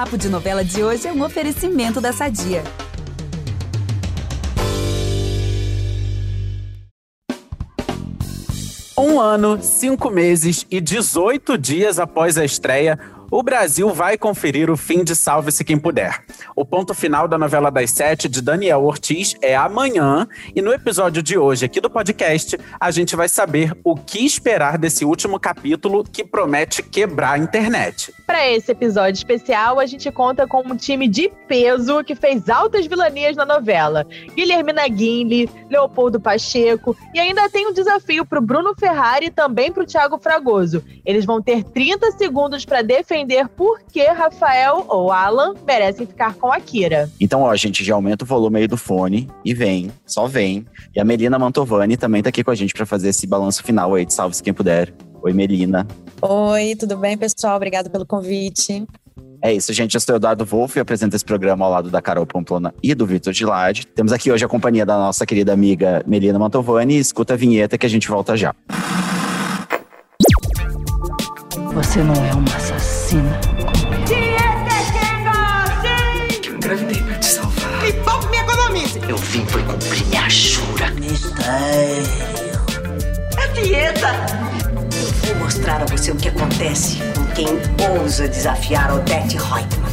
Papo de Novela de hoje é um oferecimento da Sadia. Um ano, cinco meses e 18 dias após a estreia, o Brasil vai conferir o fim de Salve-se Quem Puder. O ponto final da novela das sete de Daniel Ortiz é amanhã, e no episódio de hoje aqui do podcast, a gente vai saber o que esperar desse último capítulo que promete quebrar a internet. Para esse episódio especial, a gente conta com um time de peso que fez altas vilanias na novela. Guilhermina Guinle, Leopoldo Pacheco e ainda tem um desafio para o Bruno Ferrari e também para o Thiago Fragoso. Eles vão ter 30 segundos para defender por que Rafael ou Alan merecem ficar com a Kira. Então, ó, a gente já aumenta o volume aí do fone e vem, só vem. E a Melina Mantovani também tá aqui com a gente para fazer esse balanço final aí de Salve-se Quem Puder. Oi, Melina. Oi, tudo bem, pessoal? Obrigada pelo convite. É isso, gente. Eu sou Eduardo Wolff e apresento esse programa ao lado da Carol Pamplona e do Vitor Gilade. Temos aqui hoje a companhia da nossa querida amiga Melina Mantovani. Escuta a vinheta que a gente volta já. Você não é uma assassina É dieta. Eu vou mostrar a você o que acontece com quem ousa desafiar Odette Reutemann.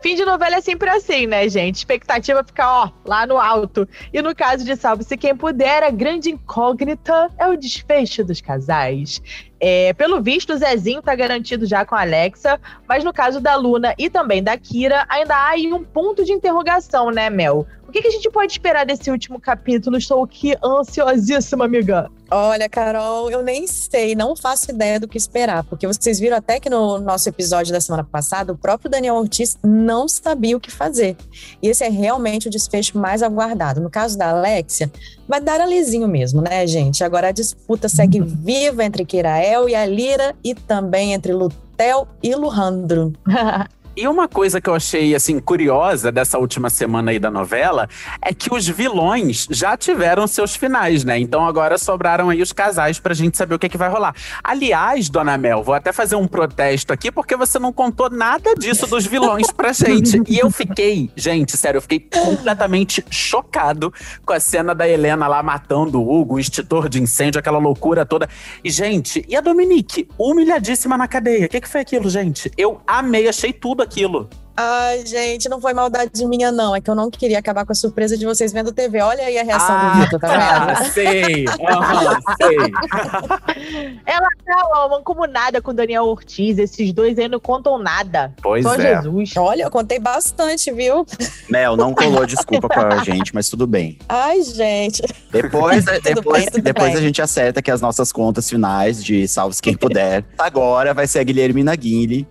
Fim de novela é sempre assim, né, gente? Expectativa fica, ó, lá no alto. E no caso de Salve-se Quem Puder, a grande incógnita é o desfecho dos casais. É, pelo visto, o Zezinho tá garantido já com a Alexa, mas no caso da Luna e também da Kira, ainda há aí um ponto de interrogação, né, Mel? O que, que a gente pode esperar desse último capítulo? Estou aqui ansiosíssima, amiga. Olha, Carol, eu nem sei, não faço ideia do que esperar, porque vocês viram até que no nosso episódio da semana passada, o próprio Daniel Ortiz não sabia o que fazer. E esse é realmente o desfecho mais aguardado. No caso da Alexia, vai dar alizinho mesmo, né, gente? Agora a disputa segue viva entre Kirael e a Lira e também entre Lutel e Luhandro. E uma coisa que eu achei, assim, curiosa dessa última semana aí da novela é que os vilões já tiveram seus finais, né? Então agora sobraram aí os casais pra gente saber o que, é que vai rolar. Aliás, Dona Mel, vou até fazer um protesto aqui porque você não contou nada disso dos vilões pra gente. E eu fiquei, gente, sério, eu fiquei completamente chocado com a cena da Helena lá matando o Hugo, o extintor de incêndio, aquela loucura toda. E, gente, e a Dominique? Humilhadíssima na cadeia. O que, que foi aquilo, gente? Eu amei, achei tudo aquilo. Ai, gente, não foi maldade minha, não. É que eu não queria acabar com a surpresa de vocês vendo TV. Olha aí a reação Ah, do Vitor, tá vendo? Ah, sei. Sei. Ela tá ó, mancomunada com o Daniel Ortiz. Esses dois aí não contam nada. Pois Só é. Jesus. Olha, eu contei bastante, viu? Mel, não colou desculpa com a gente, mas tudo bem. Ai, gente. Depois, depois, bem, depois bem. a gente acerta que as nossas contas finais de Salve Quem Puder. Agora vai ser a Guilhermina Guinle,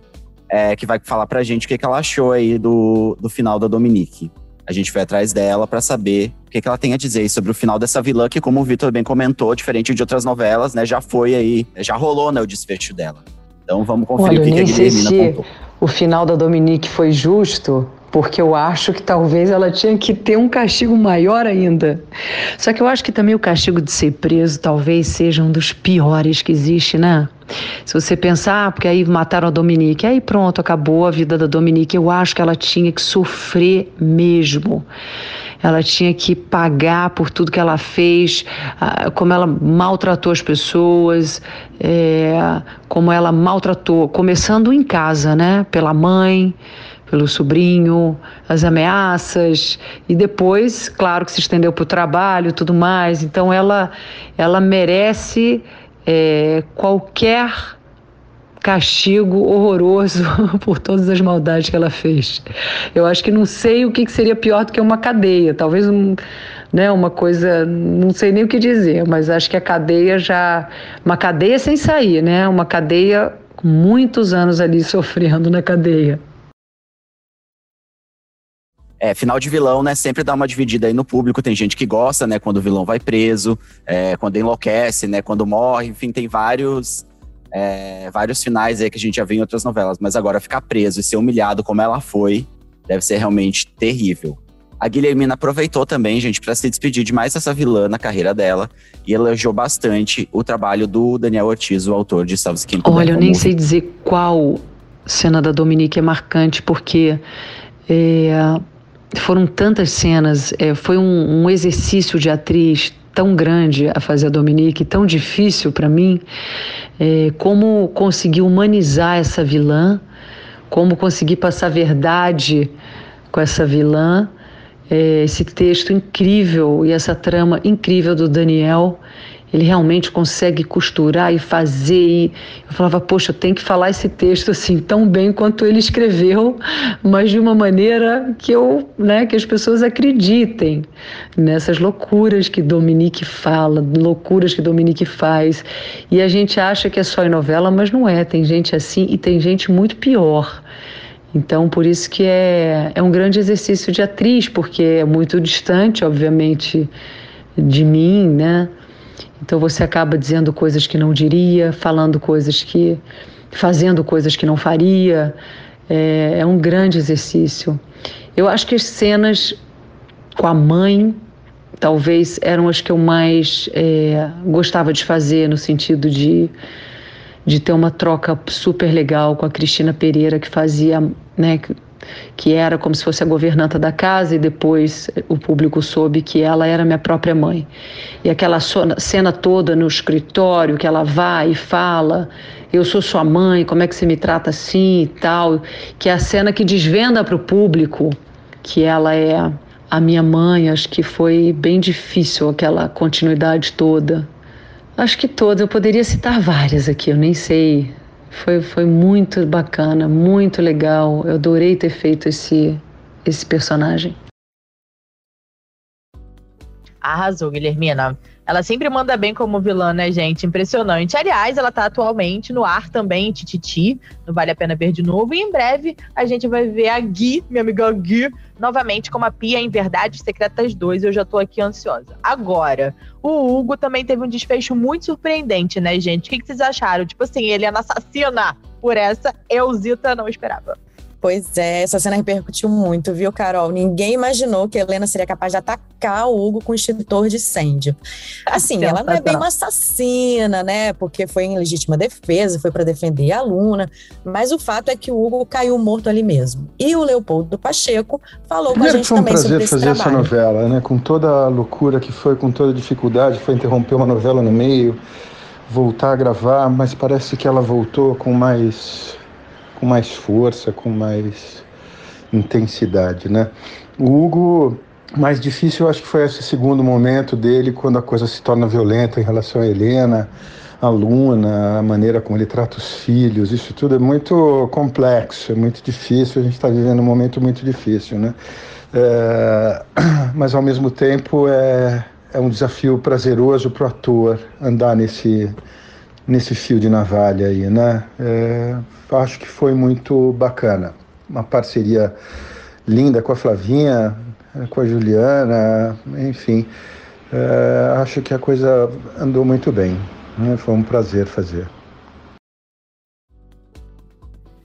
é, que vai falar pra gente o que, que ela achou aí do, do final da Dominique. A gente foi atrás dela pra saber o que, que ela tem a dizer sobre o final dessa vilã, que, como o Vitor bem comentou, diferente de outras novelas, né, já foi aí, já rolou né, o desfecho dela. Então vamos conferir Olha, o que, que a Guilhermina se contou. o final da Dominique foi justo, porque eu acho que talvez ela tinha que ter um castigo maior ainda. Só que eu acho que também o castigo de ser preso talvez seja um dos piores que existe, né? Se você pensar, ah, porque aí mataram a Dominique, aí pronto, acabou a vida da Dominique. Eu acho que ela tinha que sofrer mesmo. Ela tinha que pagar por tudo que ela fez, ah, como ela maltratou as pessoas, é, como ela maltratou, começando em casa, né? Pela mãe, pelo sobrinho, as ameaças e depois, claro, que se estendeu para o trabalho, tudo mais. Então ela, ela merece é, qualquer castigo horroroso por todas as maldades que ela fez. Eu acho que não sei o que seria pior do que uma cadeia, talvez um, né, uma coisa, não sei nem o que dizer, mas acho que a cadeia já, uma cadeia sem sair, né, uma cadeia com muitos anos ali sofrendo na cadeia. É, final de vilão, né? Sempre dá uma dividida aí no público. Tem gente que gosta, né? Quando o vilão vai preso, é, quando enlouquece, né? Quando morre, enfim, tem vários, é, vários finais aí que a gente já viu em outras novelas. Mas agora ficar preso e ser humilhado como ela foi, deve ser realmente terrível. A Guilhermina aproveitou também, gente, para se despedir de mais essa vilã na carreira dela e elogiou bastante o trabalho do Daniel Ortiz, o autor de Salve Quem Puder. Olha, eu nem sei dizer qual cena da Dominique é marcante, porque é, foram tantas cenas, é, foi um, um exercício de atriz tão grande a fazer a Dominique, tão difícil para mim, é, como conseguir humanizar essa vilã, como conseguir passar verdade com essa vilã é, esse texto incrível e essa trama incrível do Daniel. Ele realmente consegue costurar e fazer. E eu falava, poxa, eu tenho que falar esse texto assim tão bem quanto ele escreveu, mas de uma maneira que eu, né, que as pessoas acreditem nessas loucuras que Dominique fala, loucuras que Dominique faz. E a gente acha que é só em novela, mas não é. Tem gente assim e tem gente muito pior. Então, por isso que é, é um grande exercício de atriz, porque é muito distante, obviamente, de mim, né? Então você acaba dizendo coisas que não diria, falando coisas que. fazendo coisas que não faria. É, é um grande exercício. Eu acho que as cenas com a mãe talvez eram as que eu mais é, gostava de fazer, no sentido de de ter uma troca super legal com a Cristina Pereira, que fazia, né, que era como se fosse a governanta da casa e depois o público soube que ela era minha própria mãe. E aquela cena toda no escritório que ela vai e fala, eu sou sua mãe, como é que você me trata assim e tal, que é a cena que desvenda para o público que ela é a minha mãe, acho que foi bem difícil aquela continuidade toda. Acho que todas, eu poderia citar várias aqui, eu nem sei. Foi, foi muito bacana, muito legal. Eu adorei ter feito esse, esse personagem. Arrasou, Guilhermina. Ela sempre manda bem como vilã, né, gente? Impressionante. Aliás, ela tá atualmente no ar também, Tititi, não vale a pena ver de novo. E em breve a gente vai ver a Gui, minha amiga Gui, novamente como a Pia em Verdades Secretas 2. Eu já tô aqui ansiosa. Agora, o Hugo também teve um desfecho muito surpreendente, né, gente? O que, que vocês acharam? Tipo assim, ele é assassina por essa, Eusita não esperava. Pois é, essa cena repercutiu muito, viu, Carol? Ninguém imaginou que Helena seria capaz de atacar o Hugo com o extintor de incêndio. Assim, ela não é bem uma assassina, né? Porque foi em legítima defesa, foi para defender a aluna. Mas o fato é que o Hugo caiu morto ali mesmo. E o Leopoldo Pacheco falou Primeiro com a gente também sobre esse fazer trabalho. essa novela, né? Com toda a loucura que foi, com toda a dificuldade, foi interromper uma novela no meio, voltar a gravar, mas parece que ela voltou com mais com mais força, com mais intensidade, né? O Hugo, mais difícil eu acho que foi esse segundo momento dele, quando a coisa se torna violenta em relação a Helena, a Luna, a maneira como ele trata os filhos, isso tudo é muito complexo, é muito difícil, a gente está vivendo um momento muito difícil, né? É, mas ao mesmo tempo é, é um desafio prazeroso para o ator andar nesse, nesse fio de navalha aí, né? É, acho que foi muito bacana. Uma parceria linda com a Flavinha, com a Juliana, enfim. É, acho que a coisa andou muito bem. Né? Foi um prazer fazer.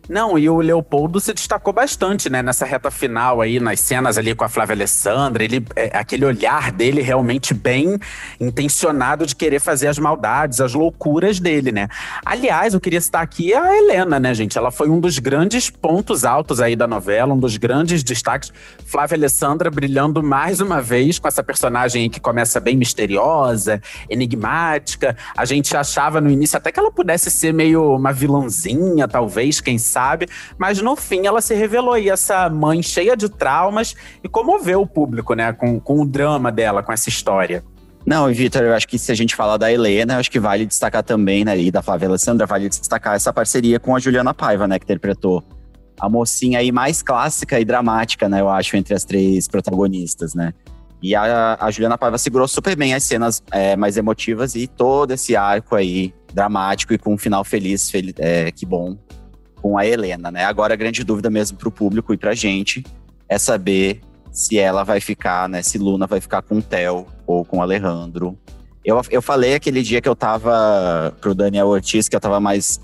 Não, e o Leopoldo se destacou bastante, né, nessa reta final aí, nas cenas ali com a Flávia Alessandra. Ele, é, aquele olhar dele realmente bem intencionado de querer fazer as maldades, as loucuras dele, né? Aliás, eu queria citar aqui a Helena, né, gente? Ela foi um dos grandes pontos altos aí da novela, um dos grandes destaques. Flávia Alessandra brilhando mais uma vez com essa personagem que começa bem misteriosa, enigmática. A gente achava no início até que ela pudesse ser meio uma vilãzinha, talvez, quem sabe, mas no fim ela se revelou aí essa mãe cheia de traumas e comoveu o público, né, com, com o drama dela, com essa história. Não, Vitor, eu acho que se a gente falar da Helena, eu acho que vale destacar também, né, e da Flávia Alessandra, vale destacar essa parceria com a Juliana Paiva, né, que interpretou a mocinha aí mais clássica e dramática, né, eu acho, entre as três protagonistas, né. E a, a Juliana Paiva segurou super bem as cenas é, mais emotivas e todo esse arco aí dramático e com um final feliz, fel é, que bom, com a Helena, né? Agora a grande dúvida mesmo para o público e para a gente é saber se ela vai ficar, né? Se Luna vai ficar com o Theo ou com o Alejandro. Eu, eu falei aquele dia que eu tava pro Daniel Ortiz, que eu tava mais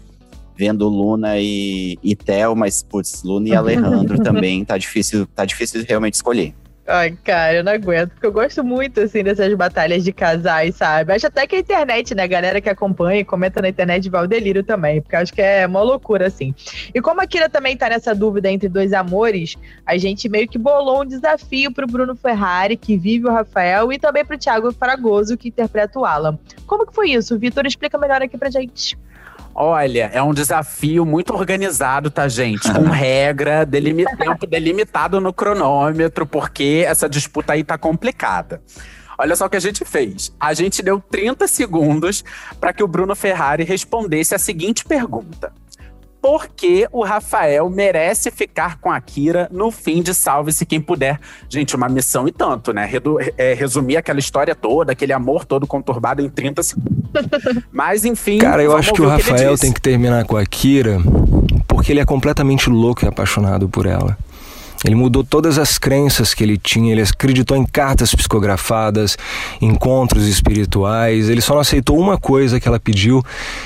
vendo Luna e, e Theo, mas, putz, Luna e Alejandro também tá difícil, tá difícil realmente escolher. Ai, cara, eu não aguento, porque eu gosto muito, assim, dessas batalhas de casais, sabe? Acho até que a internet, né, a galera que acompanha e comenta na internet vai o delírio também, porque acho que é uma loucura, assim. E como a Kira também tá nessa dúvida entre dois amores, a gente meio que bolou um desafio pro Bruno Ferrari, que vive o Rafael, e também pro Thiago Fragoso, que interpreta o Alan. Como que foi isso? Vitor, explica melhor aqui pra gente. Olha, é um desafio muito organizado, tá, gente? Com regra, delimi tempo delimitado no cronômetro, porque essa disputa aí tá complicada. Olha só o que a gente fez. A gente deu 30 segundos para que o Bruno Ferrari respondesse a seguinte pergunta: por que o Rafael merece ficar com a Kira no fim de Salve-se Quem Puder. Gente, uma missão e tanto, né? É, resumir aquela história toda, aquele amor todo conturbado em 30 segundos. Mas, enfim. Cara, eu acho que o Rafael que tem que terminar com a Kira porque ele é completamente louco e apaixonado por ela. Ele mudou todas as crenças que ele tinha, ele acreditou em cartas psicografadas, encontros espirituais. Ele só não aceitou uma coisa que ela pediu,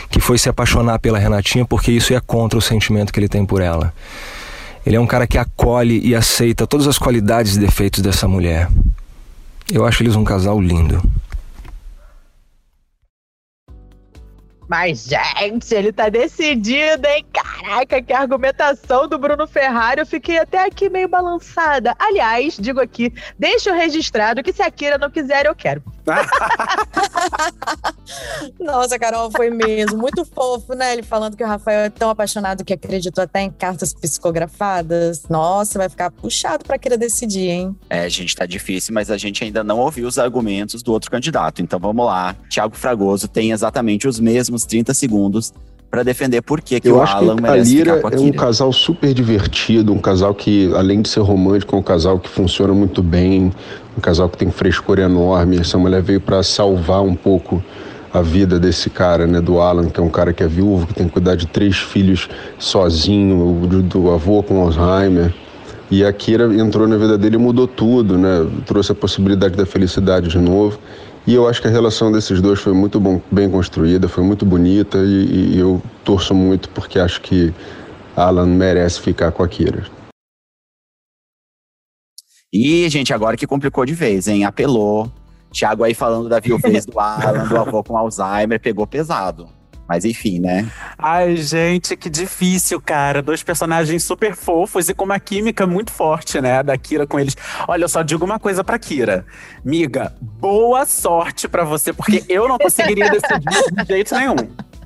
que foi se apaixonar pela Renatinha, porque isso é contra o sentimento que ele tem por ela. Ele é um cara que acolhe e aceita todas as qualidades e defeitos dessa mulher. Eu acho eles um casal lindo. Mas, gente, ele tá decidido, hein? Caraca, que argumentação do Bruno Ferrari. Eu fiquei até aqui meio balançada. Aliás, digo aqui, deixa eu registrado que se a Kira não quiser, eu quero. Nossa, Carol, foi mesmo. Muito fofo, né? Ele falando que o Rafael é tão apaixonado que acreditou até em cartas psicografadas. Nossa, vai ficar puxado pra Kira decidir, hein? É, gente, tá difícil, mas a gente ainda não ouviu os argumentos do outro candidato. Então vamos lá. Tiago Fragoso tem exatamente os mesmos 30 segundos para defender por que, que Eu o acho Alan que a Lira é um casal super divertido, um casal que, além de ser romântico, é um casal que funciona muito bem, um casal que tem frescor enorme. Essa mulher veio para salvar um pouco a vida desse cara, né, do Alan, que é um cara que é viúvo, que tem que cuidar de três filhos sozinho, do, do avô com Alzheimer. E a Kira entrou na vida dele e mudou tudo, né? Trouxe a possibilidade da felicidade de novo. E eu acho que a relação desses dois foi muito bom, bem construída, foi muito bonita e, e eu torço muito porque acho que Alan merece ficar com a Kira. E, gente, agora que complicou de vez, hein? Apelou. Thiago aí falando da viuvez do Alan, do avô com Alzheimer, pegou pesado. Mas enfim, né? Ai, gente, que difícil, cara. Dois personagens super fofos e com uma química muito forte, né? Da Kira com eles. Olha, eu só digo uma coisa pra Kira. Miga, boa sorte pra você, porque eu não conseguiria decidir de jeito nenhum.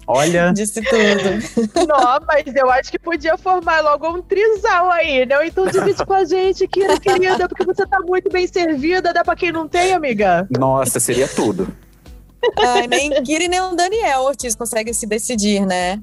Olha. Disse tudo. Não, mas eu acho que podia formar logo um trisal aí, né? Então divide com a gente, Kira, querida, porque você tá muito bem servida. Dá pra quem não tem, amiga? Nossa, seria tudo. Ai, nem Kira e nem o Daniel Ortiz conseguem se decidir, né?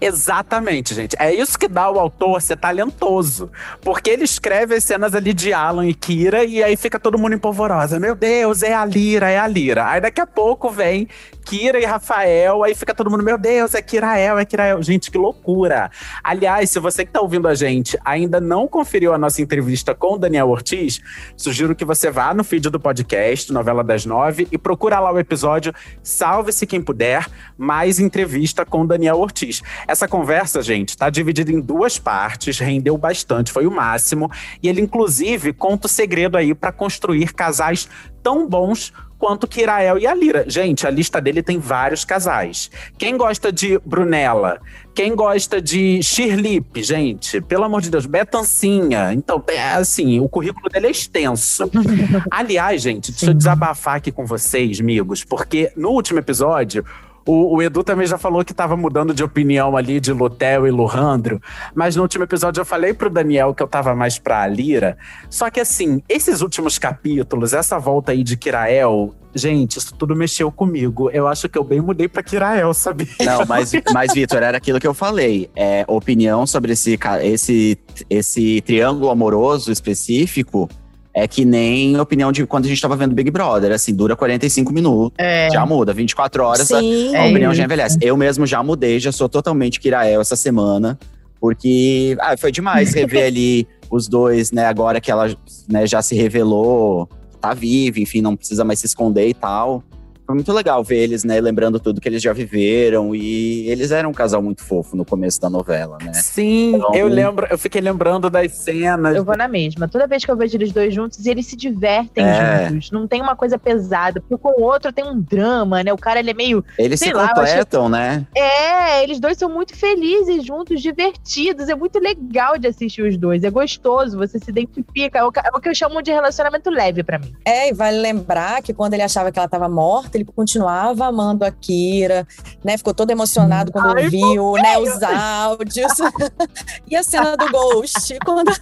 Exatamente, gente. É isso que dá ao autor ser talentoso. Porque ele escreve as cenas ali de Alan e Kira e aí fica todo mundo em polvorosa. Meu Deus, é a Lira, é a Lira. Aí daqui a pouco vem Kira e Rafael, aí fica todo mundo, meu Deus, é Kirael, é Kirael. Gente, que loucura. Aliás, se você que tá ouvindo a gente ainda não conferiu a nossa entrevista com o Daniel Ortiz, sugiro que você vá no feed do podcast, Novela das Nove, e procura lá o episódio Salve-se Quem Puder, mais entrevista com o Daniel Ortiz. Essa conversa, gente, tá dividida em duas partes, rendeu bastante, foi o máximo, e ele inclusive conta o segredo aí para construir casais tão bons quanto Kirael e a Lira. Gente, a lista dele tem vários casais. Quem gosta de Brunella? Quem gosta de Shirlip, gente? Pelo amor de Deus, Betancinha. Então, é assim, o currículo dele é extenso. Aliás, gente, deixa eu desabafar aqui com vocês, amigos, porque no último episódio o, o, Edu também já falou que tava mudando de opinião ali de Lutel e Luhandro, mas no último episódio eu falei pro Daniel que eu tava mais pra Alira. Só que assim, esses últimos capítulos, essa volta aí de Kirael, gente, isso tudo mexeu comigo. Eu acho que eu bem mudei pra Kirael, sabe? Não, mas, mas Vitor, era aquilo que eu falei. É, opinião sobre esse, esse, esse triângulo amoroso específico é que nem opinião de quando a gente tava vendo Big Brother, assim, dura 45 minutos, É. já muda, 24 horas, Sim. a, a É opinião já isso. envelhece. Eu mesmo já mudei, já sou totalmente Kirael essa semana, porque ah, foi demais rever ali os dois, né, agora que ela né, já se revelou, tá viva, enfim, não precisa mais se esconder e tal. Foi muito legal ver eles, né, lembrando tudo que eles já viveram. E eles eram um casal muito fofo no começo da novela, né? Sim, então, eu lembro, eu fiquei lembrando das cenas. Eu vou na mesma. Toda vez que eu vejo eles dois juntos, eles se divertem é. juntos. Não tem uma coisa pesada. Porque com o outro tem um drama, né? O cara ele é meio. Eles se lá, completam, acho... né? É, eles dois são muito felizes juntos, divertidos. É muito legal de assistir os dois. É gostoso, você se identifica. É o, é o que eu chamo de relacionamento leve para mim. É, e vale lembrar que quando ele achava que ela estava morta, ele continuava amando a Kira, né? Ficou todo emocionado quando Ai, viu, né, os áudios. e a cena do Ghost, quando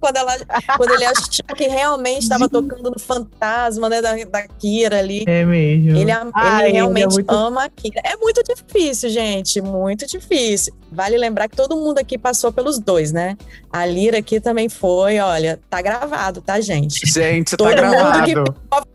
quando, ela, quando ele achou que realmente estava tocando no fantasma né, da, da Kira ali. É mesmo. Ele, Ai, ele realmente é muito... ama a Kira. É muito difícil, gente. Muito difícil. Vale lembrar que todo mundo aqui passou pelos dois, né? A Lira aqui também foi, olha, tá gravado, tá, gente? Gente, tá todo tá gravado.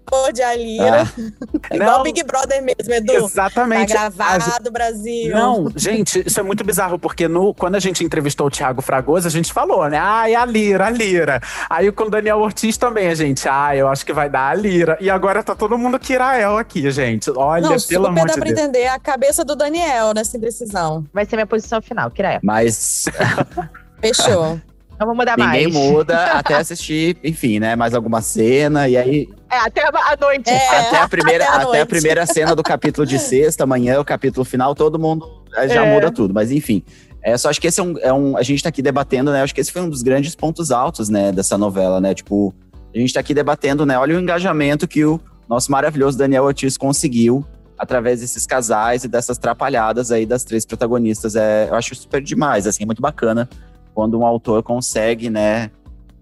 Favor de Alira. Ah. Igual Não, Big Brother mesmo, Edu. Exatamente. Tá gravado, Brasil. Não, gente, isso é muito bizarro, porque no, quando a gente entrevistou o Thiago Fragoso, a gente falou, né? Ai, a Lira, a Lira. Aí com o Daniel Ortiz também, a gente, ah, eu acho que vai dar a Lira. E agora tá todo mundo Kirael aqui, gente. Olha, Não, pelo amor de Deus. dá pra entender a cabeça do Daniel nessa indecisão. Vai ser minha posição final, Kirael. Mas. Fechou. Não vou mudar Ninguém mais. Ninguém muda até assistir, enfim, né? Mais alguma cena, e aí. É, até a noite. É, até, a primeira, até, a, até a, primeira cena do capítulo de sexta, amanhã, o capítulo final, todo mundo já é. muda tudo. Mas enfim. É, só acho que esse é um, é um. A gente tá aqui debatendo, né? Acho que esse foi um dos grandes pontos altos, né, dessa novela, né? Tipo, a gente tá aqui debatendo, né? Olha o engajamento que o nosso maravilhoso Daniel Ortiz conseguiu através desses casais e dessas trapalhadas aí das três protagonistas. É, eu acho super demais, assim, é muito bacana quando um autor consegue, né,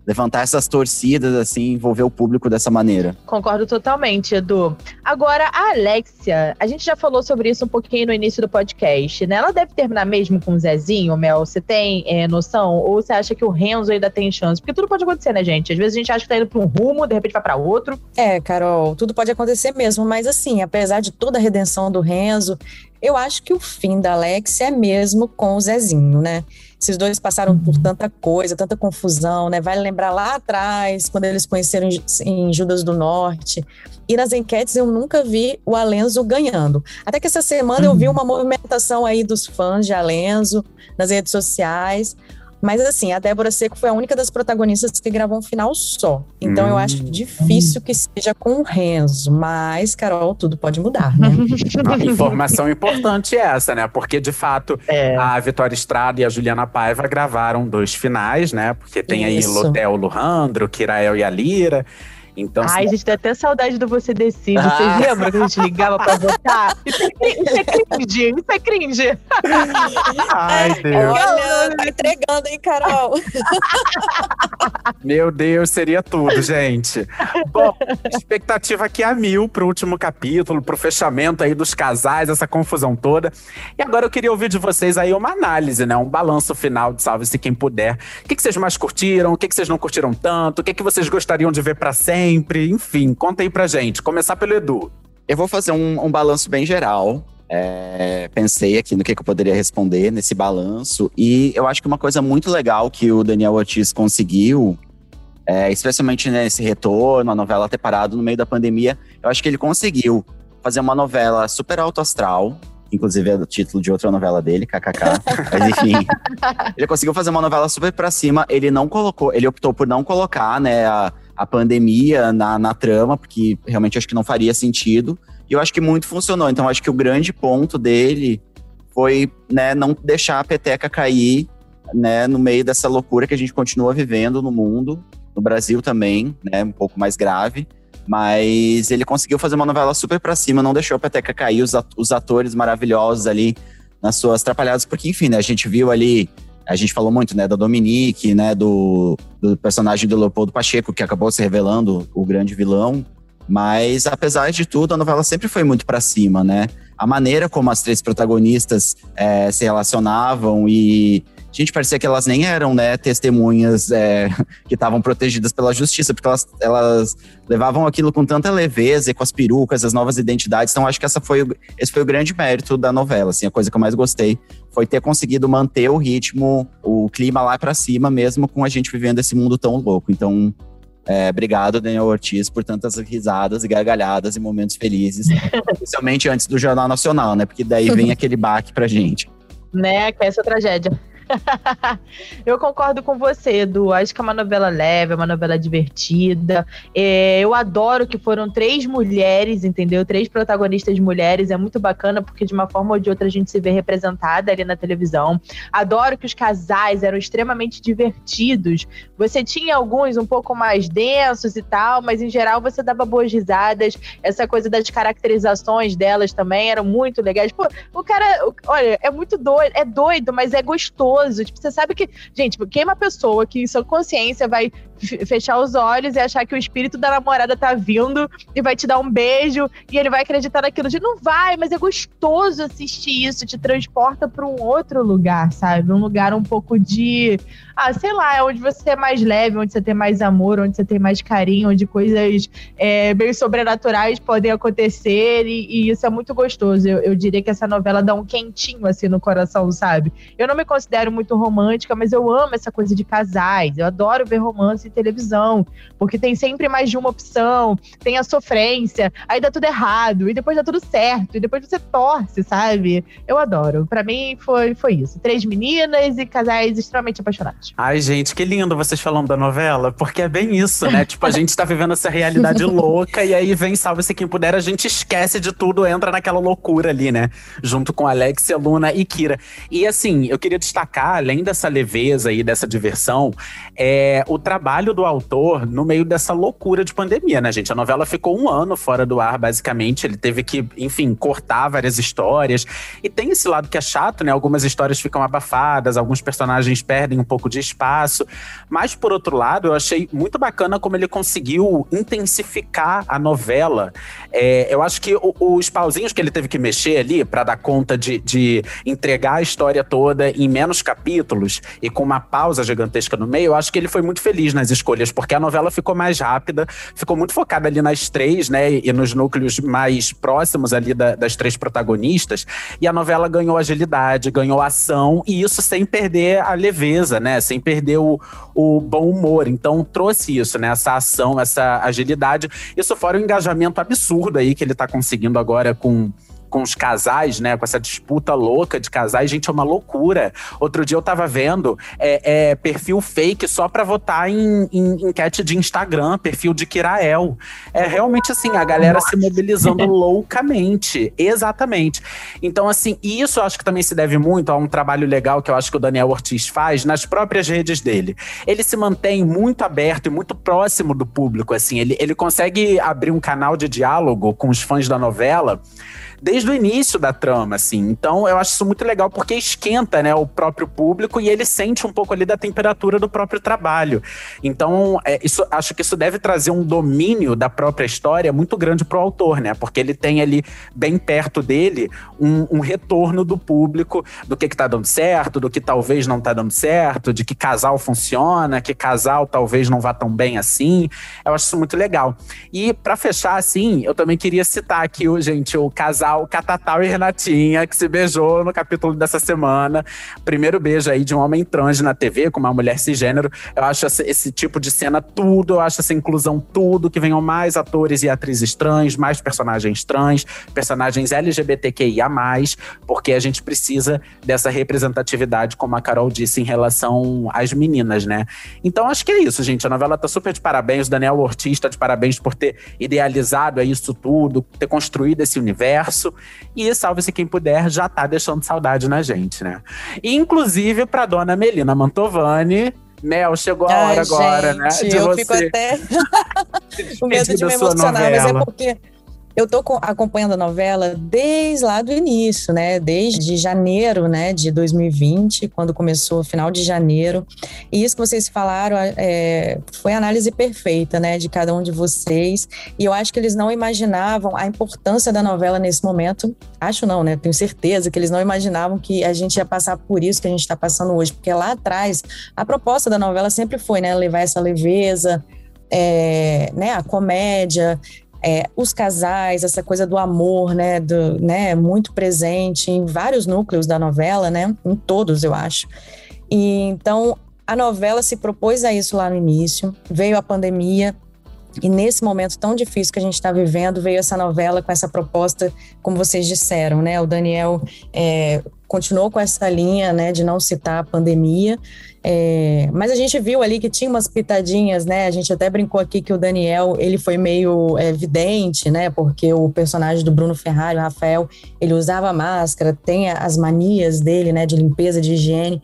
levantar essas torcidas, assim, envolver o público dessa maneira. Concordo totalmente, Edu. Agora, a Alexia, a gente já falou sobre isso um pouquinho no início do podcast, né? Ela deve terminar mesmo com o Zezinho, Mel? Você tem é, noção? Ou você acha que o Renzo ainda tem chance? Porque tudo pode acontecer, né, gente? Às vezes a gente acha que tá indo pra um rumo, de repente vai pra outro. É, Carol, tudo pode acontecer mesmo, mas assim, apesar de toda a redenção do Renzo, eu acho que o fim da Alexia é mesmo com o Zezinho, né? Esses dois passaram por tanta coisa, tanta confusão, né? Vale lembrar lá atrás, quando eles conheceram em Judas do Norte. E nas enquetes eu nunca vi o Alenzo ganhando. Até que essa semana eu vi uma movimentação aí dos fãs de Alenzo nas redes sociais. Mas assim, a Débora Seco foi a única das protagonistas que gravou um final só. Então hum. eu acho hum. difícil que seja com o Renzo. Mas, Carol, tudo pode mudar, né? informação importante é essa, né? Porque, de fato, é. a Vitória Estrada e a Juliana Paiva gravaram dois finais, né? Porque tem Isso. aí Lotel Luhandro, Kirael e a Lira. Então, Ai, a gente tem até saudade do Você Decide. Ah. Vocês lembram que a gente ligava pra votar? Isso é, isso é cringe, isso é cringe. Ai, Deus. Olha, tá entregando, hein, Carol? Meu Deus, seria tudo, gente. Bom, expectativa aqui a mil pro último capítulo, pro fechamento aí dos casais, essa confusão toda. E agora eu queria ouvir de vocês aí uma análise, né? Um balanço final de Salve-se Quem Puder. O que, que vocês mais curtiram? O que, que vocês não curtiram tanto? O que, que vocês gostariam de ver para sempre? Sempre? Enfim, conta aí pra gente. Começar pelo Edu. Eu vou fazer um, um balanço bem geral. É, pensei aqui no que, que, eu poderia responder nesse balanço. E eu acho que uma coisa muito legal que o Daniel Ortiz conseguiu, é, especialmente nesse retorno, a novela ter parado no meio da pandemia, eu acho que ele conseguiu fazer uma novela super alto astral. Inclusive é o título de outra novela dele, KKK. Mas enfim, ele conseguiu fazer uma novela super pra cima. Ele não colocou, ele optou por não colocar, né, a, a pandemia na, na trama, porque realmente acho que não faria sentido. E eu acho que muito funcionou. Então, acho que o grande ponto dele foi né, não deixar a peteca cair né, no meio dessa loucura que a gente continua vivendo no mundo, no Brasil também, né, um pouco mais grave. Mas ele conseguiu fazer uma novela super pra cima, não deixou a peteca cair, os, os atores maravilhosos ali nas suas atrapalhadas, porque, enfim, né, a gente viu ali a gente falou muito, né, da Dominique, né, do, do personagem do Leopoldo Pacheco, que acabou se revelando o grande vilão. Mas, apesar de tudo, a novela sempre foi muito para cima, né? A maneira como as três protagonistas é, se relacionavam e gente, parecia que elas nem eram, né, testemunhas é, que estavam protegidas pela justiça, porque elas, elas levavam aquilo com tanta leveza e com as perucas, as novas identidades. Então, acho que essa foi, esse foi o grande mérito da novela, assim, a coisa que eu mais gostei foi ter conseguido manter o ritmo, o clima lá para cima, mesmo com a gente vivendo esse mundo tão louco. Então, É, obrigado, Daniel Ortiz, por tantas risadas e gargalhadas e momentos felizes, especialmente antes do Jornal Nacional, né? Porque daí vem aquele baque pra gente. Né, que é essa tragédia. eu concordo com você, Edu. Acho que é uma novela leve, é uma novela divertida. É, eu adoro que foram três mulheres, entendeu? Três protagonistas mulheres. É muito bacana porque de uma forma ou de outra a gente se vê representada ali na televisão. Adoro que os casais eram extremamente divertidos. Você tinha alguns um pouco mais densos e tal, mas em geral você dava boas risadas. Essa coisa das caracterizações delas também eram muito legais. Pô, o cara, olha, é muito doido, é doido, mas é gostoso Tipo, você sabe que, gente, quem é uma pessoa que sua consciência vai fechar os olhos e achar que o espírito da namorada tá vindo e vai te dar um beijo e ele vai acreditar naquilo. Não vai, mas é gostoso assistir isso, te transporta para um outro lugar, sabe? Um lugar um pouco de, ah, sei lá, é onde você é mais leve, onde você tem mais amor, onde você tem mais carinho, onde coisas é, meio sobrenaturais podem acontecer e, e isso é muito gostoso. Eu, eu diria que essa novela dá um quentinho assim no coração, sabe? Eu não me considero muito romântica, mas eu amo essa coisa de casais. Eu adoro ver romance televisão, porque tem sempre mais de uma opção, tem a sofrência, aí dá tudo errado, e depois dá tudo certo, e depois você torce, sabe? Eu adoro. Para mim foi, foi isso. Três meninas e casais extremamente apaixonados. Ai, gente, que lindo vocês falando da novela, porque é bem isso, né? tipo, a gente tá vivendo essa realidade louca, e aí vem Salve-se Quem Puder, a gente esquece de tudo, entra naquela loucura ali, né? Junto com Alexia, Luna e Kira. E assim, eu queria destacar, além dessa leveza e dessa diversão, é o trabalho trabalho do autor no meio dessa loucura de pandemia, né, gente? A novela ficou um ano fora do ar, basicamente. Ele teve que, enfim, cortar várias histórias. E tem esse lado que é chato, né? Algumas histórias ficam abafadas, alguns personagens perdem um pouco de espaço. Mas, por outro lado, eu achei muito bacana como ele conseguiu intensificar a novela. É, eu acho que os pauzinhos que ele teve que mexer ali para dar conta de, de entregar a história toda em menos capítulos e com uma pausa gigantesca no meio, eu acho que ele foi muito feliz nas escolhas, porque a novela ficou mais rápida, ficou muito focada ali nas três, né? E nos núcleos mais próximos ali da, das três protagonistas. E a novela ganhou agilidade, ganhou ação, e isso sem perder a leveza, né? Sem perder o, o bom humor. Então trouxe isso, né? Essa ação, essa agilidade. Isso fora o engajamento absurdo aí que ele tá conseguindo agora com com os casais, né? Com essa disputa louca de casais, gente, é uma loucura. Outro dia eu tava vendo é, é perfil fake só para votar em, em, enquete de Instagram, perfil de Kirael. É realmente assim, a galera se mobilizando loucamente. Exatamente. Então, assim, isso eu acho que também se deve muito a um trabalho legal que eu acho que o Daniel Ortiz faz nas próprias redes dele. Ele se mantém muito aberto e muito próximo do público, assim. Ele, ele consegue abrir um canal de diálogo com os fãs da novela desde o início da trama, assim. Então eu acho isso muito legal porque esquenta, né, o próprio público e ele sente um pouco ali da temperatura do próprio trabalho. Então, é, isso, acho que isso deve trazer um domínio da própria história muito grande pro autor, né? Porque ele tem ali bem perto dele um, um retorno do público do que, que tá dando certo, do que talvez não tá dando certo, de que casal funciona, que casal talvez não vá tão bem assim. Eu acho isso muito legal. E para fechar, assim, eu também queria citar aqui, gente, o casal casal Catatal e Renatinha, que se beijou no capítulo dessa semana. Primeiro beijo aí de um homem trans na TV, com uma mulher cisgênero. Eu acho esse, esse tipo de cena tudo, eu acho essa inclusão tudo, que venham mais atores e atrizes trans, mais personagens trans, personagens LGBTQIA+, porque a gente precisa dessa representatividade, como a Carol disse, em relação às meninas, né? Então acho que é isso, gente. A novela tá super de parabéns. O Daniel Ortiz tá de parabéns por ter idealizado isso tudo, ter construído esse universo março. E Salve-se Quem Puder já tá deixando saudade na gente, né? inclusive, pra dona Melina Mantovani, Mel, chegou a hora Ai, agora, né? De eu você. fico até com medo de me emocionar, mas é porque eu tô acompanhando a novela desde lá do início, né? Desde janeiro, né, de 2020, quando começou, final de janeiro. E isso que vocês falaram é, foi a análise perfeita, né, de cada um de vocês. E eu acho que eles não imaginavam a importância da novela nesse momento. Acho não, né? Tenho certeza que eles não imaginavam que a gente ia passar por isso que a gente está passando hoje, porque lá atrás a proposta da novela sempre foi, né, levar essa leveza, é, né, a comédia, é, os casais, essa coisa do amor, né, do, né, muito presente em vários núcleos da novela, né, em todos, eu acho. E então A novela se propôs a isso lá no início, veio a pandemia, e nesse momento tão difícil que a gente está vivendo, veio essa novela com essa proposta, como vocês disseram, né? O Daniel é, continuou com essa linha, né, de não citar a pandemia, é, mas a gente viu ali que tinha umas pitadinhas, né? A gente até brincou aqui que o Daniel ele foi meio é, evidente, né? Porque o personagem do Bruno Ferrari, o Rafael, ele usava máscara, tem as manias dele, né? De limpeza, de higiene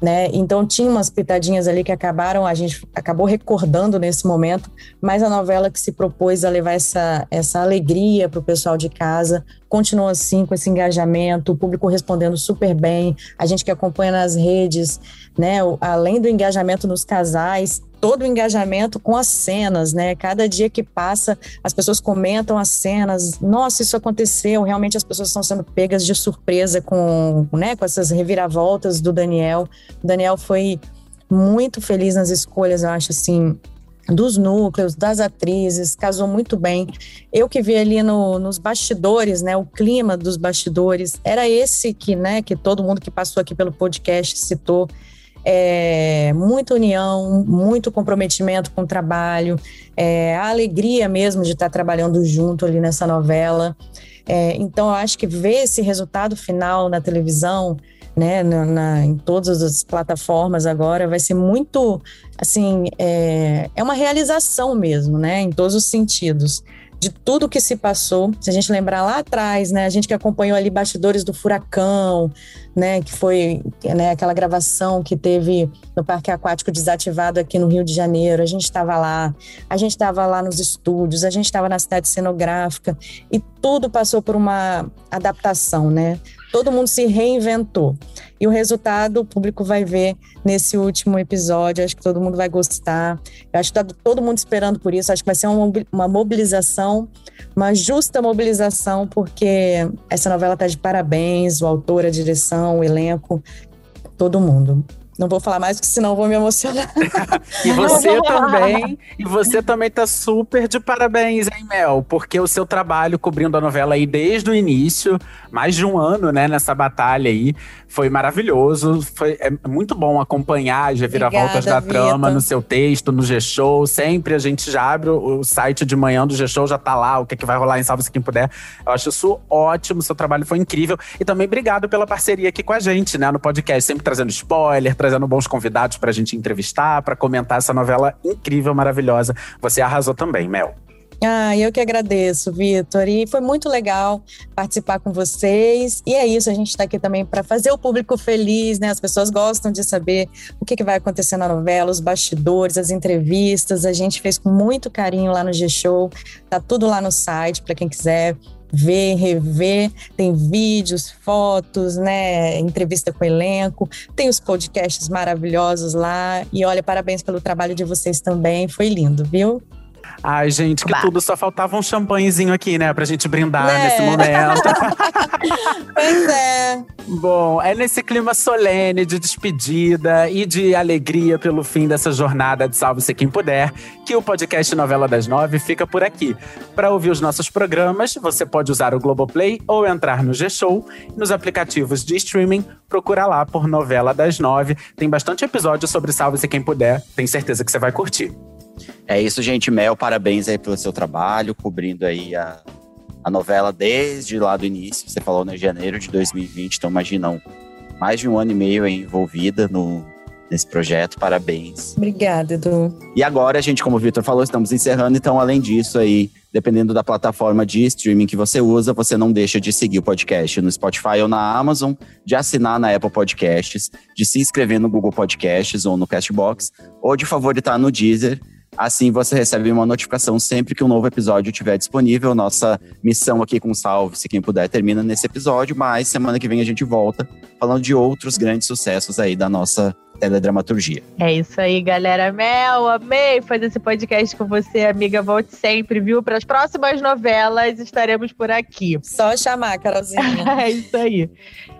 né? Então tinha umas pitadinhas ali que acabaram, a gente acabou recordando nesse momento, mas a novela que se propôs a levar essa, essa alegria para o pessoal de casa continua assim com esse engajamento, o público respondendo super bem, a gente que acompanha nas redes, né? Além do engajamento nos casais, todo o engajamento com as cenas, né? Cada dia que passa, as pessoas comentam as cenas. Nossa, isso aconteceu. Realmente as pessoas estão sendo pegas de surpresa com, né, com essas reviravoltas do Daniel. O Daniel foi muito feliz nas escolhas, eu acho assim, dos núcleos, das atrizes, casou muito bem. Eu que vi ali no, nos bastidores, né, o clima dos bastidores, era esse que, né, que todo mundo que passou aqui pelo podcast citou é, muita união, muito comprometimento com o trabalho, é, a alegria mesmo de estar trabalhando junto ali nessa novela. É, então, eu acho que ver esse resultado final na televisão, né, na, na, em todas as plataformas agora, vai ser muito, assim, é, é uma realização mesmo, né, em todos os sentidos de tudo que se passou. Se a gente lembrar lá atrás, né, a gente que acompanhou ali bastidores do furacão, né, que foi né, aquela gravação que teve no Parque Aquático desativado aqui no Rio de Janeiro. A gente estava lá, a gente estava lá nos estúdios, a gente estava na cidade cenográfica e tudo passou por uma adaptação, né? Todo mundo se reinventou. E o resultado o público vai ver nesse último episódio. Acho que todo mundo vai gostar. Eu acho que está todo mundo esperando por isso. Acho que vai ser uma mobilização, uma justa mobilização, porque essa novela está de parabéns. O autor, a direção, o elenco, todo mundo. Não vou falar mais, porque senão vou me emocionar. e você também, e você também tá super de parabéns, hein, Mel? Porque o seu trabalho cobrindo a novela aí desde o início, mais de um ano, né, nessa batalha aí, foi maravilhoso. Foi é muito bom acompanhar as reviravoltas da Vitor. trama no seu texto, no G-Show. Sempre a gente já abre o, site de manhã do G-Show, já tá lá, o que, é que vai rolar em Salve-se Quem Puder. Eu acho isso ótimo, seu trabalho foi incrível. E também obrigado pela parceria aqui com a gente, né, no podcast, sempre trazendo spoiler, trazendo bons convidados pra gente entrevistar, para comentar essa novela incrível, maravilhosa. Você arrasou também, Mel. Ah, eu que agradeço, Vitor. E foi muito legal participar com vocês. E é isso, a gente está aqui também para fazer o público feliz, né? As pessoas gostam de saber o que, que vai acontecer na novela, os bastidores, as entrevistas. A gente fez com muito carinho lá no G-Show. Tá tudo lá no site para quem quiser ver, rever, tem vídeos, fotos, né, entrevista com o elenco, tem os podcasts maravilhosos lá. E olha, parabéns pelo trabalho de vocês também, foi lindo, viu? Ai, gente, que bah. tudo. Só faltava um champanhezinho aqui, né? Pra gente brindar né? nesse momento. pois é. Bom, é nesse clima solene de despedida e de alegria pelo fim dessa jornada de Salve-se Quem Puder que o podcast Novela das Nove fica por aqui. Para ouvir os nossos programas, você pode usar o Globoplay ou entrar no G-Show. Nos aplicativos de streaming, procura lá por Novela das Nove. Tem bastante episódio sobre Salve-se Quem Puder. Tenho certeza que você vai curtir. É isso, gente. Mel, parabéns aí pelo seu trabalho, cobrindo aí a, a novela desde lá do início. Você falou no né, janeiro de 2020, então imaginam mais de um ano e meio aí envolvida no, nesse projeto. Parabéns. Obrigada, Edu. E agora, gente, como o Vitor falou, estamos encerrando. Então, além disso aí, dependendo da plataforma de streaming que você usa, você não deixa de seguir o podcast no Spotify ou na Amazon, de assinar na Apple Podcasts, de se inscrever no Google Podcasts ou no Castbox, ou de favoritar no Deezer Assim você recebe uma notificação sempre que um novo episódio estiver disponível. Nossa missão aqui com Salve, se quem puder, termina nesse episódio, mas semana que vem a gente volta falando de outros grandes sucessos aí da nossa teledramaturgia. É isso aí, galera. Mel, amei fazer esse podcast com você, amiga. Volte sempre, viu? Para as próximas novelas estaremos por aqui. Só chamar, Carolzinha. é isso aí.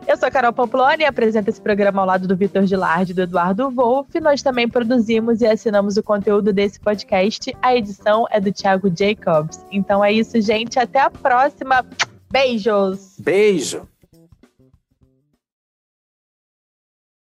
Eu sou a Carol Poploni e apresento esse programa ao lado do Vitor Gilardi e do Eduardo Wolff. Nós também produzimos e assinamos o conteúdo desse podcast. A edição é do Thiago Jacobs. Então é isso, gente. Até a próxima. Beijos! Beijo!